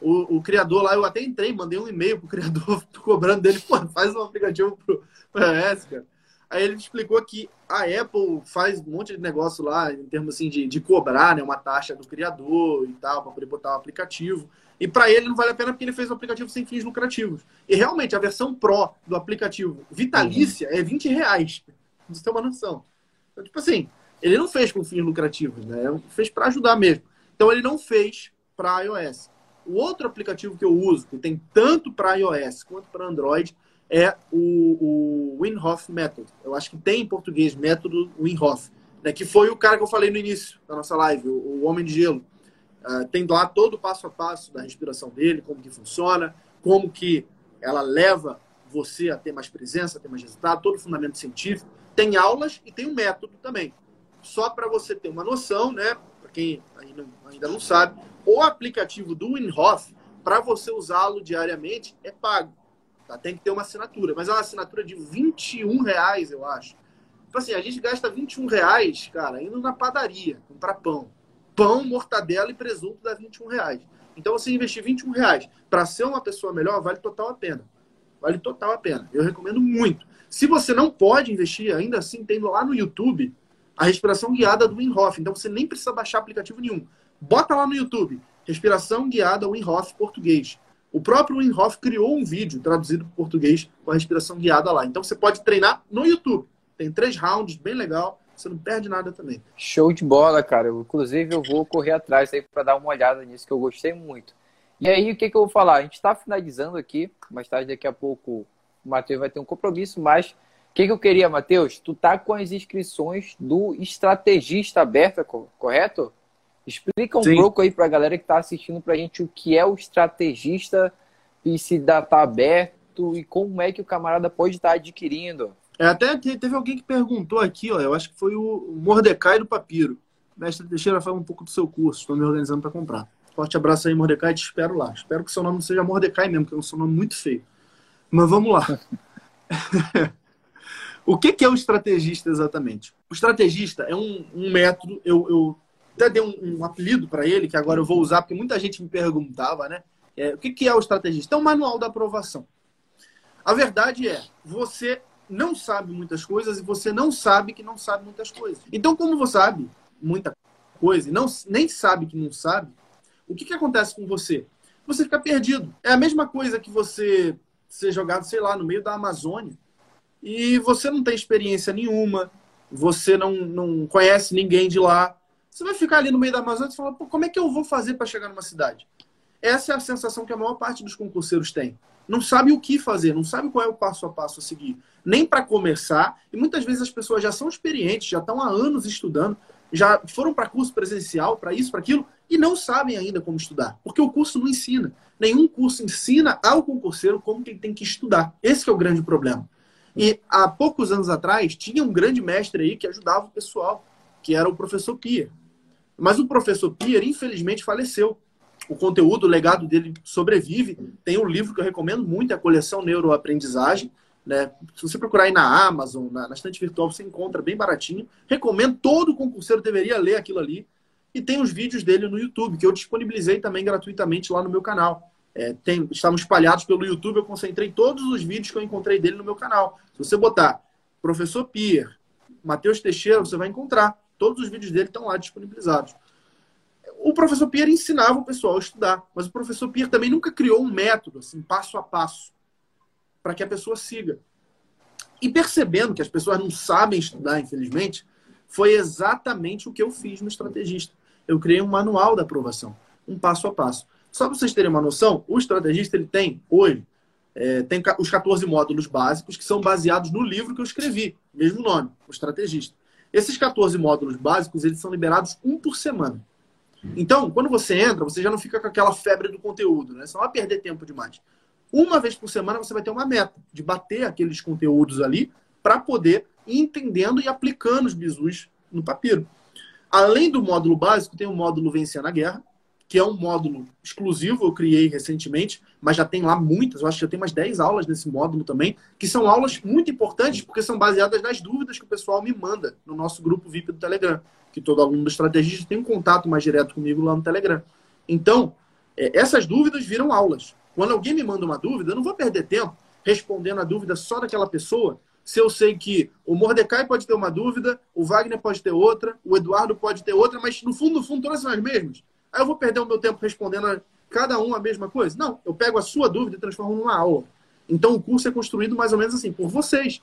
O, o, criador lá, eu até entrei, mandei um e-mail pro criador cobrando dele, pô, faz um aplicativo pro, pro iOS, cara. Aí ele explicou que a Apple faz um monte de negócio lá, em termos assim, de, de cobrar né, uma taxa do criador e tal, para poder botar o aplicativo. E para ele não vale a pena porque ele fez um aplicativo sem fins lucrativos. E realmente, a versão Pro do aplicativo vitalícia uhum. é 20 reais. Você tem uma noção. Então, tipo assim, ele não fez com fins lucrativos, né? Fez para ajudar mesmo. Então ele não fez para iOS. O outro aplicativo que eu uso, que tem tanto para iOS quanto para Android, é o, o Winhoff Method. Eu acho que tem em português método Winhoff, né? que foi o cara que eu falei no início da nossa live, o, o Homem de Gelo. Uh, tem lá todo o passo a passo da respiração dele, como que funciona, como que ela leva você a ter mais presença, a ter mais resultado, todo o fundamento científico. Tem aulas e tem um método também. Só para você ter uma noção, né? Para quem ainda, não sabe, o aplicativo do Winhoff para você usá-lo diariamente, é pago. Tá? Tem que ter uma assinatura. Mas é uma assinatura de 21 reais, eu acho. Tipo assim, a gente gasta 21 reais, cara, indo na padaria, comprar pão. Pão, mortadela e presunto dá 21 reais. Então, você investir 21 reais para ser uma pessoa melhor, vale total a pena. Vale total a pena. Eu recomendo muito. Se você não pode investir, ainda assim, tendo lá no YouTube a respiração guiada do Wim Hof. Então, você nem precisa baixar aplicativo nenhum. Bota lá no YouTube, respiração guiada Wim Hof português. O próprio Wim Hof criou um vídeo traduzido para português com a respiração guiada lá. Então, você pode treinar no YouTube. Tem três rounds, bem legal. Você não perde nada também. Show de bola, cara. Inclusive, eu vou correr atrás aí para dar uma olhada nisso, que eu gostei muito. E aí, o que, que eu vou falar? A gente está finalizando aqui. Mais tarde, daqui a pouco, o Matheus vai ter um compromisso, mas o que, que eu queria, Matheus? Tu tá com as inscrições do estrategista aberta, correto? Explica um Sim. pouco aí para a galera que está assistindo para a gente o que é o estrategista e se dá tá aberto e como é que o camarada pode estar tá adquirindo. É, até teve alguém que perguntou aqui, ó, eu acho que foi o Mordecai do Papiro. Mestre Teixeira, fala um pouco do seu curso, estou me organizando para comprar. Forte abraço aí, Mordecai, te espero lá. Espero que seu nome seja Mordecai mesmo, que é um nome muito feio. Mas vamos lá. o que, que, é o estrategista exatamente? O estrategista é um, um método, eu, eu, até dei um, um apelido para ele, que agora eu vou usar, porque muita gente me perguntava, né? É, o que, que é o estrategista? É um manual da aprovação. A verdade é, você não sabe muitas coisas e você não sabe que não sabe muitas coisas. Então, como você sabe muita coisa e não, nem sabe que não sabe, o que, que acontece com você? Você fica perdido. É a mesma coisa que você ser jogado, sei lá, no meio da Amazônia e você não tem experiência nenhuma, você não, não conhece ninguém de lá. Você vai ficar ali no meio da Amazônia e fala, como é que eu vou fazer para chegar numa cidade? Essa é a sensação que a maior parte dos concurseiros tem não sabe o que fazer, não sabe qual é o passo a passo a seguir, nem para começar. E muitas vezes as pessoas já são experientes, já estão há anos estudando, já foram para curso presencial, para isso, para aquilo, e não sabem ainda como estudar, porque o curso não ensina. Nenhum curso ensina ao concurseiro como que ele tem que estudar. Esse que é o grande problema. E há poucos anos atrás, tinha um grande mestre aí que ajudava o pessoal, que era o professor Pierre. Mas o professor Pierre, infelizmente, faleceu o conteúdo, o legado dele sobrevive. Tem um livro que eu recomendo muito, é a coleção Neuroaprendizagem. Né? Se você procurar aí na Amazon, na, na estante virtual, você encontra bem baratinho. Recomendo, todo concurseiro deveria ler aquilo ali. E tem os vídeos dele no YouTube, que eu disponibilizei também gratuitamente lá no meu canal. É, tem, estavam espalhados pelo YouTube, eu concentrei todos os vídeos que eu encontrei dele no meu canal. Se você botar Professor Pierre, Matheus Teixeira, você vai encontrar. Todos os vídeos dele estão lá disponibilizados o professor Pierre ensinava o pessoal a estudar, mas o professor Pierre também nunca criou um método, assim, passo a passo, para que a pessoa siga. E percebendo que as pessoas não sabem estudar, infelizmente, foi exatamente o que eu fiz no estrategista. Eu criei um manual da aprovação, um passo a passo. Só para vocês terem uma noção, o estrategista ele tem hoje é, tem os 14 módulos básicos que são baseados no livro que eu escrevi, mesmo nome, o estrategista. Esses 14 módulos básicos eles são liberados um por semana. Então, quando você entra, você já não fica com aquela febre do conteúdo, né? Não vai perder tempo demais. Uma vez por semana você vai ter uma meta de bater aqueles conteúdos ali para poder ir entendendo e aplicando os bisus no papiro. Além do módulo básico, tem o módulo Vencer na Guerra, que é um módulo exclusivo, eu criei recentemente, mas já tem lá muitas, eu acho que já tem umas 10 aulas nesse módulo também, que são aulas muito importantes porque são baseadas nas dúvidas que o pessoal me manda no nosso grupo VIP do Telegram que todo aluno do estrategista tem um contato mais direto comigo lá no Telegram. Então, é, essas dúvidas viram aulas. Quando alguém me manda uma dúvida, eu não vou perder tempo respondendo a dúvida só daquela pessoa, se eu sei que o Mordecai pode ter uma dúvida, o Wagner pode ter outra, o Eduardo pode ter outra, mas no fundo, no fundo, todas são as mesmas. Aí eu vou perder o meu tempo respondendo a cada um a mesma coisa? Não, eu pego a sua dúvida e transformo numa aula. Então o curso é construído mais ou menos assim, por vocês.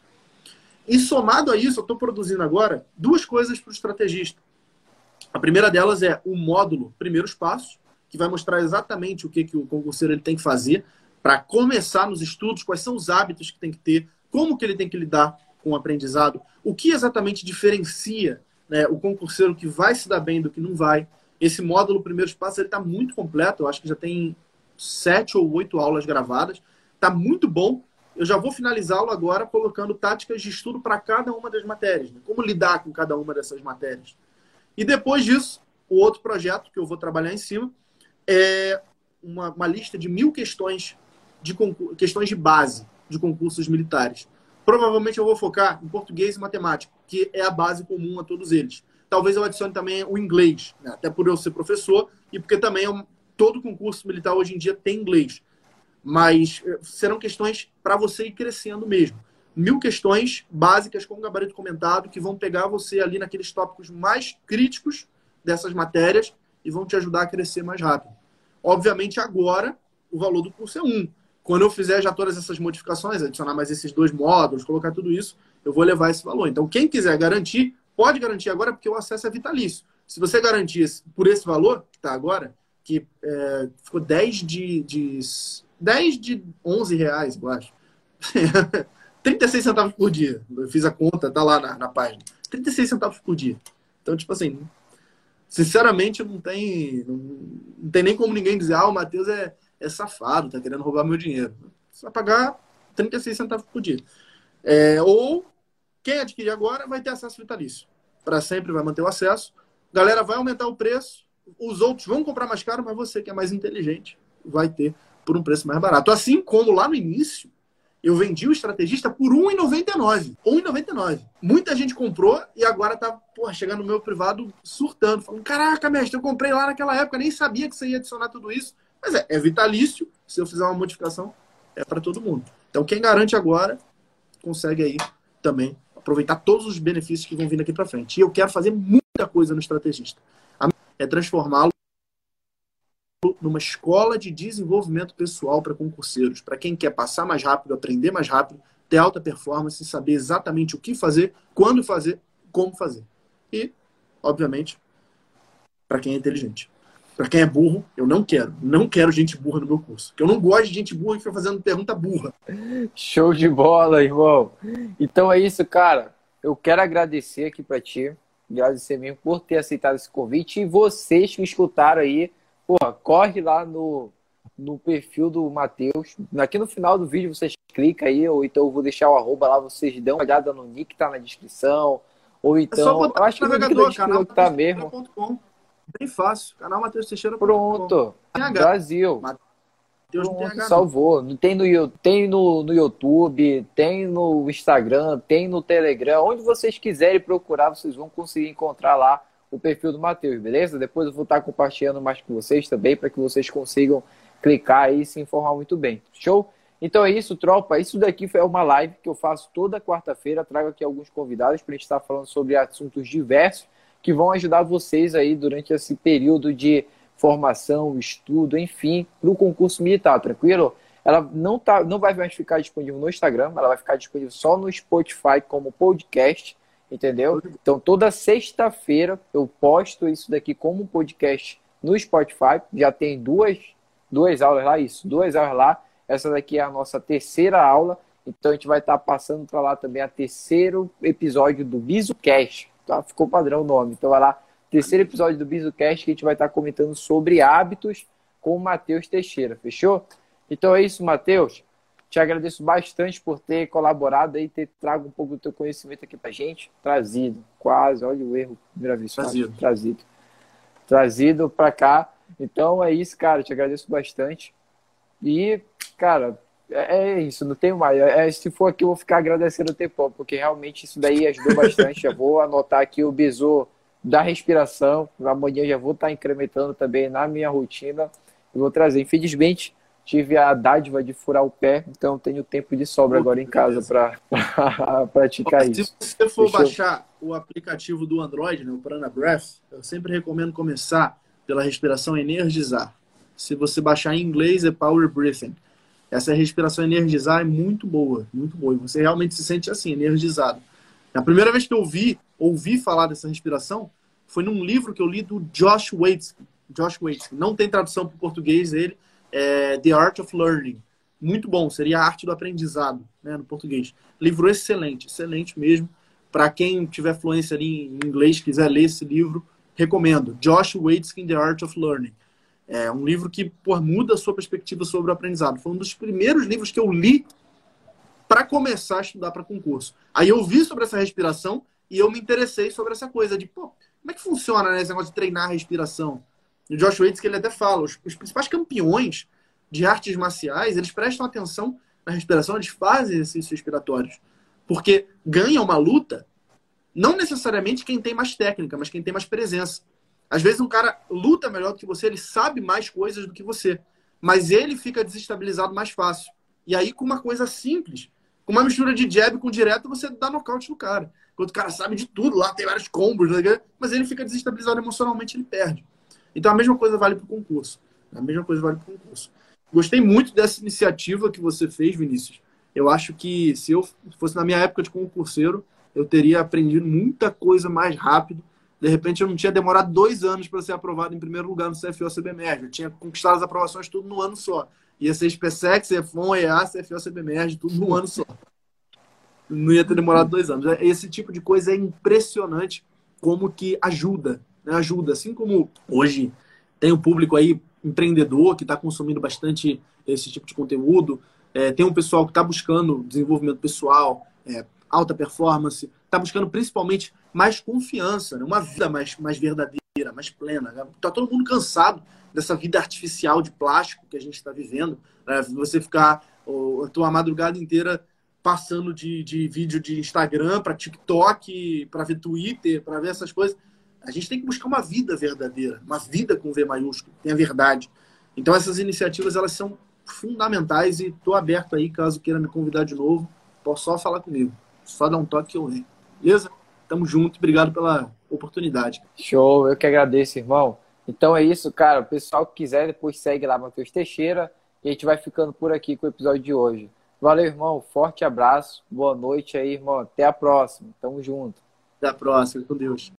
E somado a isso, eu estou produzindo agora duas coisas para o estrategista. A primeira delas é o módulo Primeiros Passos, que vai mostrar exatamente o que, que o concurseiro ele tem que fazer para começar nos estudos, quais são os hábitos que tem que ter, como que ele tem que lidar com o aprendizado, o que exatamente diferencia né, o concurseiro que vai se dar bem do que não vai. Esse módulo Primeiros Passos está muito completo, eu acho que já tem sete ou oito aulas gravadas, está muito bom eu já vou finalizá-lo agora colocando táticas de estudo para cada uma das matérias. Né? Como lidar com cada uma dessas matérias. E depois disso, o outro projeto que eu vou trabalhar em cima é um uma, uma lista de mil questões de questões de base de concursos militares. Provavelmente eu vou focar em português e matemática, que é a base comum a todos eles. Talvez eu adicione também o inglês, né? até por eu ser professor e porque também é um, todo concurso militar hoje em dia tem inglês. Mas eh, serão questões para você ir crescendo mesmo. Mil questões básicas com gabarito comentado que vão pegar você ali naqueles tópicos mais críticos dessas matérias e vão te ajudar a crescer mais rápido. Obviamente, agora, o valor do curso é um. Quando eu fizer já todas essas modificações, adicionar mais esses dois módulos, colocar tudo isso, eu vou levar esse valor. Então, quem quiser garantir, pode garantir agora, porque o acesso é vitalício. Se você garantir por esse valor, que está agora, que é, ficou 10 de, de 10 de 11 reais, eu acho. 36 centavos por dia. Eu fiz a conta, tá lá na, na página. 36 centavos por dia. Então, tipo assim, sinceramente, não tem, não, tem nem como ninguém dizer, ah, o Matheus é, é safado, tá querendo roubar meu dinheiro. Você vai pagar 36 centavos por dia. É, ou quem adquirir agora vai ter acesso vitalício. Para sempre vai manter o acesso. Galera vai aumentar o preço. Os outros vão comprar mais caro, mas você que é mais inteligente vai ter por um preço mais barato. Assim como lá no início, eu vendi o estrategista por R$1,99. R$1,99. Muita gente comprou e agora tá porra, chegando no meu privado surtando, falando: Caraca, mestre, eu comprei lá naquela época, nem sabia que você ia adicionar tudo isso. Mas é, é vitalício. Se eu fizer uma modificação, é para todo mundo. Então, quem garante agora, consegue aí também aproveitar todos os benefícios que vão vir daqui para frente. E eu quero fazer muita coisa no estrategista. É transformá-lo numa escola de desenvolvimento pessoal para concurseiros, para quem quer passar mais rápido, aprender mais rápido, ter alta performance, saber exatamente o que fazer, quando fazer, como fazer. E, obviamente, para quem é inteligente. Para quem é burro, eu não quero. Não quero gente burra no meu curso. Porque eu não gosto de gente burra que fica fazendo pergunta burra. Show de bola, irmão. Então é isso, cara. Eu quero agradecer aqui para ti. Agradecer mesmo por ter aceitado esse convite. E vocês que escutaram aí Porra, corre lá no, no perfil do Matheus. Aqui no final do vídeo vocês clicam aí, ou então eu vou deixar o arroba lá, vocês dão uma olhada no nick, tá na descrição. Ou então. É eu acho que o navegador, canal tá mesmo. Bem fácil. Canal Matheus Teixeira. Pronto. Brasil. Pronto, salvou. Tem, no, tem no, no YouTube, tem no Instagram, tem no Telegram. Onde vocês quiserem procurar, vocês vão conseguir encontrar lá o perfil do Matheus, beleza? Depois eu vou estar compartilhando mais com vocês também, para que vocês consigam clicar e se informar muito bem. Show? Então é isso, tropa. Isso daqui foi uma live que eu faço toda quarta-feira. Trago aqui alguns convidados para a gente estar falando sobre assuntos diversos que vão ajudar vocês aí durante esse período de formação, estudo, enfim, para o concurso militar, tranquilo? Ela não, tá, não vai mais ficar disponível no Instagram, ela vai ficar disponível só no Spotify como podcast entendeu? Então toda sexta-feira eu posto isso daqui como podcast no Spotify. Já tem duas, duas aulas lá, isso, duas aulas lá. Essa daqui é a nossa terceira aula. Então a gente vai estar passando para lá também a terceiro episódio do BizuCast. Tá? Ficou padrão o nome. Então vai lá, terceiro episódio do BizuCast que a gente vai estar comentando sobre hábitos com o Matheus Teixeira. Fechou? Então é isso, Matheus. Te agradeço bastante por ter colaborado e ter trago um pouco do teu conhecimento aqui pra gente. Trazido, quase, olha o erro, primeira vez. Trazido. Trazido. Trazido pra cá. Então é isso, cara. Te agradeço bastante. E, cara, é, é isso, não tenho mais. É, se for aqui, eu vou ficar agradecendo o tempo, porque realmente isso daí ajudou bastante. já vou anotar aqui o bisu da respiração. Amanhã já vou estar incrementando também na minha rotina. E vou trazer. Infelizmente, tive a dádiva de furar o pé, então tenho tempo de sobra agora em casa para praticar isso. Se você for Deixa baixar eu... o aplicativo do Android, né, o Prana Breath, eu sempre recomendo começar pela respiração energizar. Se você baixar em inglês é Power Breathing. Essa respiração energizar é muito boa, muito boa. E você realmente se sente assim, energizado. A primeira vez que eu ouvi, ouvi falar dessa respiração foi num livro que eu li do Josh Waits. Josh Waits. Não tem tradução para o português ele, é, The Art of Learning. Muito bom, seria a arte do aprendizado, né, no português. Livro excelente, excelente mesmo. Para quem tiver fluência ali em inglês, quiser ler esse livro, recomendo. Josh Waitzkin, The Art of Learning. É um livro que muda a sua perspectiva sobre o aprendizado. Foi um dos primeiros livros que eu li para começar a estudar para concurso. Aí eu vi sobre essa respiração e eu me interessei sobre essa coisa de, pô, como é que funciona né, esse negócio de treinar a respiração? O Josh Waits, que ele até fala, os, os principais campeões de artes marciais, eles prestam atenção na respiração, eles fazem exercícios respiratórios. Porque ganha uma luta, não necessariamente quem tem mais técnica, mas quem tem mais presença. Às vezes um cara luta melhor do que você, ele sabe mais coisas do que você, mas ele fica desestabilizado mais fácil. E aí, com uma coisa simples, com uma mistura de jab com direto, você dá nocaute no cara. Enquanto o cara sabe de tudo, lá tem vários combos, mas ele fica desestabilizado emocionalmente, ele perde. Então a mesma coisa vale para o concurso. A mesma coisa vale para o concurso. Gostei muito dessa iniciativa que você fez, Vinícius. Eu acho que se eu fosse na minha época de concurseiro, eu teria aprendido muita coisa mais rápido. De repente, eu não tinha demorado dois anos para ser aprovado em primeiro lugar no CFO CBMERG. Eu tinha conquistado as aprovações tudo no ano só. Ia ser SPSEC, CFON, EA, CFO CBMERG, tudo no ano só. Não ia ter demorado dois anos. Esse tipo de coisa é impressionante como que ajuda. Né? Ajuda. Assim como hoje tem um público aí empreendedor que está consumindo bastante esse tipo de conteúdo. É, tem um pessoal que está buscando desenvolvimento pessoal, é, alta performance, está buscando principalmente mais confiança, né? uma vida mais, mais verdadeira, mais plena. Está todo mundo cansado dessa vida artificial de plástico que a gente está vivendo. Né? Você ficar a tua madrugada inteira passando de, de vídeo de Instagram para TikTok, para ver Twitter, para ver essas coisas. A gente tem que buscar uma vida verdadeira, uma vida com V maiúsculo, tem a verdade. Então essas iniciativas elas são fundamentais e estou aberto aí caso queira me convidar de novo, posso só falar comigo, só dar um toque que eu venho. Beleza? Tamo junto, obrigado pela oportunidade. Show, eu que agradeço, irmão. Então é isso, cara. O pessoal que quiser depois segue lá Matheus Teixeira e a gente vai ficando por aqui com o episódio de hoje. Valeu, irmão. Forte abraço. Boa noite aí, irmão. Até a próxima. Tamo junto. Até a próxima. Com Deus.